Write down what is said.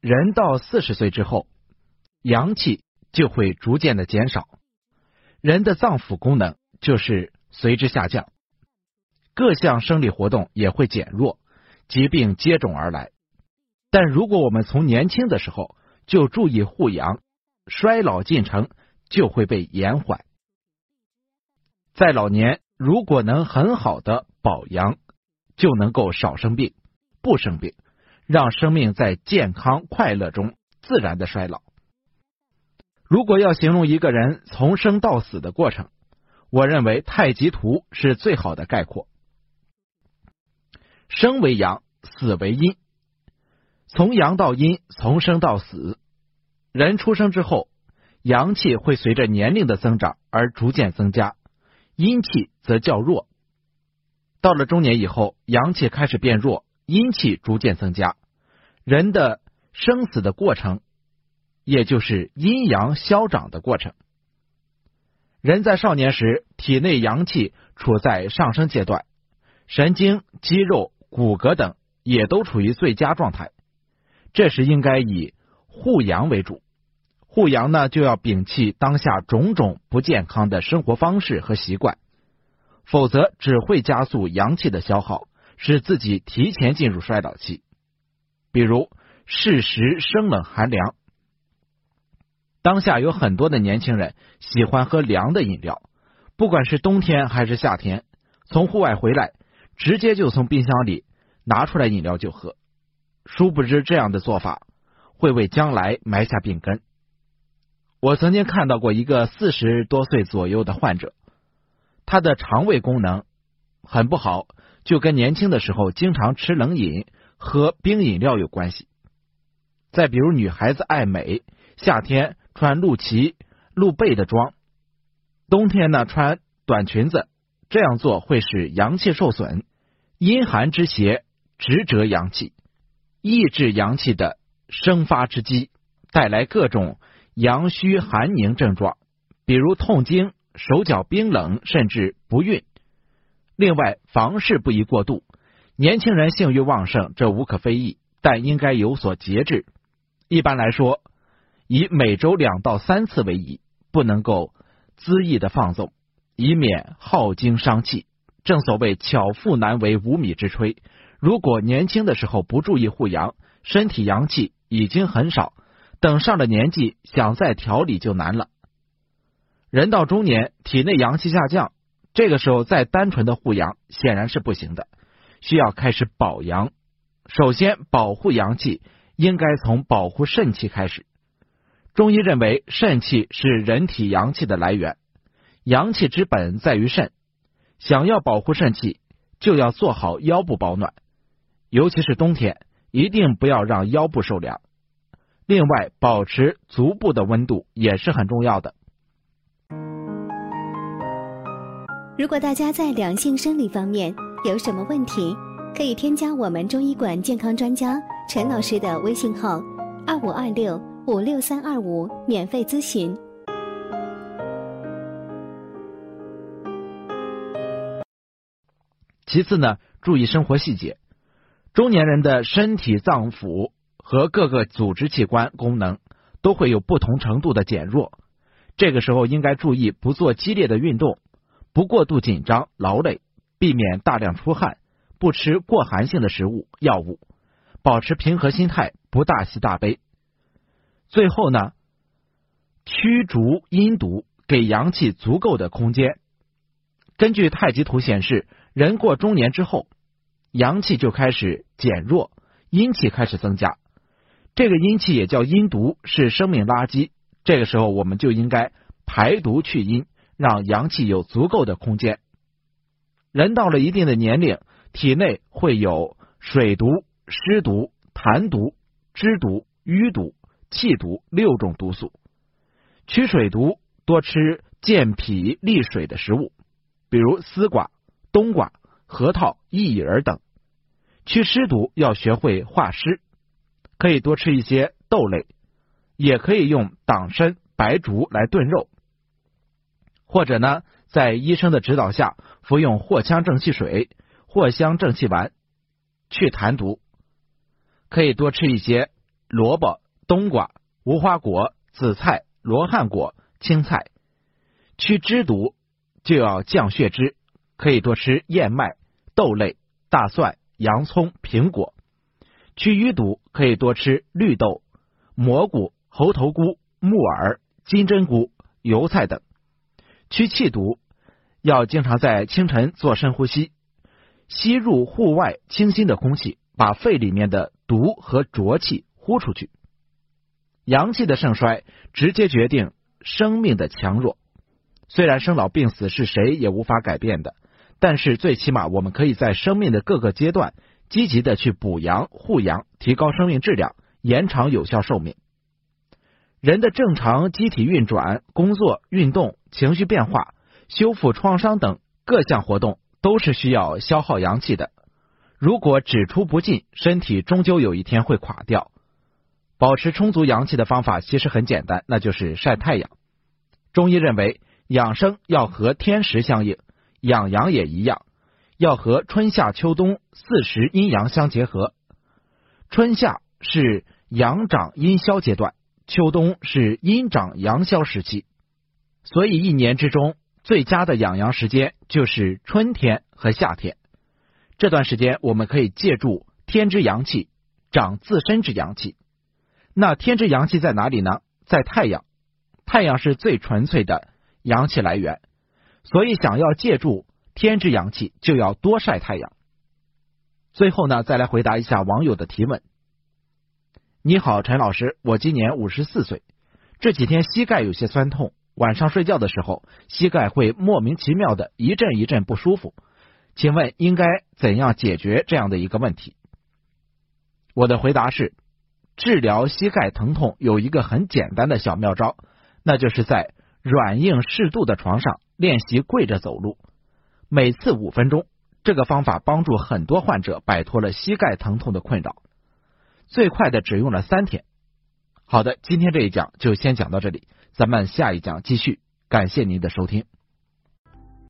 人到四十岁之后，阳气就会逐渐的减少，人的脏腑功能就是随之下降，各项生理活动也会减弱，疾病接踵而来。但如果我们从年轻的时候就注意护阳，衰老进程就会被延缓。在老年，如果能很好的保阳，就能够少生病，不生病。让生命在健康快乐中自然的衰老。如果要形容一个人从生到死的过程，我认为太极图是最好的概括。生为阳，死为阴，从阳到阴，从生到死。人出生之后，阳气会随着年龄的增长而逐渐增加，阴气则较弱。到了中年以后，阳气开始变弱。阴气逐渐增加，人的生死的过程，也就是阴阳消长的过程。人在少年时，体内阳气处在上升阶段，神经、肌肉、骨骼等也都处于最佳状态。这时应该以护阳为主，护阳呢就要摒弃当下种种不健康的生活方式和习惯，否则只会加速阳气的消耗。使自己提前进入衰老期，比如适时生冷寒凉。当下有很多的年轻人喜欢喝凉的饮料，不管是冬天还是夏天，从户外回来直接就从冰箱里拿出来饮料就喝。殊不知这样的做法会为将来埋下病根。我曾经看到过一个四十多岁左右的患者，他的肠胃功能很不好。就跟年轻的时候经常吃冷饮、和冰饮料有关系。再比如，女孩子爱美，夏天穿露脐、露背的装，冬天呢穿短裙子，这样做会使阳气受损。阴寒之邪直折阳气，抑制阳气的生发之机，带来各种阳虚寒凝症状，比如痛经、手脚冰冷，甚至不孕。另外，房事不宜过度。年轻人性欲旺盛，这无可非议，但应该有所节制。一般来说，以每周两到三次为宜，不能够恣意的放纵，以免耗精伤气。正所谓巧妇难为无米之炊。如果年轻的时候不注意护阳，身体阳气已经很少，等上了年纪，想再调理就难了。人到中年，体内阳气下降。这个时候再单纯的护阳显然是不行的，需要开始保阳。首先保护阳气，应该从保护肾气开始。中医认为肾气是人体阳气的来源，阳气之本在于肾。想要保护肾气，就要做好腰部保暖，尤其是冬天，一定不要让腰部受凉。另外，保持足部的温度也是很重要的。如果大家在两性生理方面有什么问题，可以添加我们中医馆健康专家陈老师的微信号：二五二六五六三二五，免费咨询。其次呢，注意生活细节。中年人的身体脏腑和各个组织器官功能都会有不同程度的减弱，这个时候应该注意不做激烈的运动。不过度紧张劳累，避免大量出汗，不吃过寒性的食物药物，保持平和心态，不大喜大悲。最后呢，驱逐阴毒，给阳气足够的空间。根据太极图显示，人过中年之后，阳气就开始减弱，阴气开始增加。这个阴气也叫阴毒，是生命垃圾。这个时候，我们就应该排毒去阴。让阳气有足够的空间。人到了一定的年龄，体内会有水毒、湿毒、痰毒、脂毒、瘀毒、气毒六种毒素。驱水毒，多吃健脾利水的食物，比如丝瓜、冬瓜、核桃、薏仁等。驱湿毒，要学会化湿，可以多吃一些豆类，也可以用党参、白术来炖肉。或者呢，在医生的指导下服用藿香正气水、藿香正气丸，去痰毒。可以多吃一些萝卜、冬瓜、无花果、紫菜、罗汉果、青菜。去脂毒就要降血脂，可以多吃燕麦、豆类、大蒜、洋葱、苹果。去淤毒可以多吃绿豆、蘑菇、猴头菇、木耳、金针菇、油菜等。祛气毒要经常在清晨做深呼吸，吸入户外清新的空气，把肺里面的毒和浊气呼出去。阳气的盛衰直接决定生命的强弱。虽然生老病死是谁也无法改变的，但是最起码我们可以在生命的各个阶段。积极的去补阳护阳，提高生命质量，延长有效寿命。人的正常机体运转、工作、运动、情绪变化、修复创伤等各项活动，都是需要消耗阳气的。如果只出不进，身体终究有一天会垮掉。保持充足阳气的方法其实很简单，那就是晒太阳。中医认为，养生要和天时相应，养阳也一样。要和春夏秋冬四时阴阳相结合。春夏是阳长阴消阶段，秋冬是阴长阳消时期。所以一年之中最佳的养阳时间就是春天和夏天。这段时间我们可以借助天之阳气长自身之阳气。那天之阳气在哪里呢？在太阳。太阳是最纯粹的阳气来源。所以想要借助。天之阳气就要多晒太阳。最后呢，再来回答一下网友的提问。你好，陈老师，我今年五十四岁，这几天膝盖有些酸痛，晚上睡觉的时候膝盖会莫名其妙的一阵一阵不舒服，请问应该怎样解决这样的一个问题？我的回答是，治疗膝盖疼痛有一个很简单的小妙招，那就是在软硬适度的床上练习跪着走路。每次五分钟，这个方法帮助很多患者摆脱了膝盖疼痛的困扰，最快的只用了三天。好的，今天这一讲就先讲到这里，咱们下一讲继续。感谢您的收听。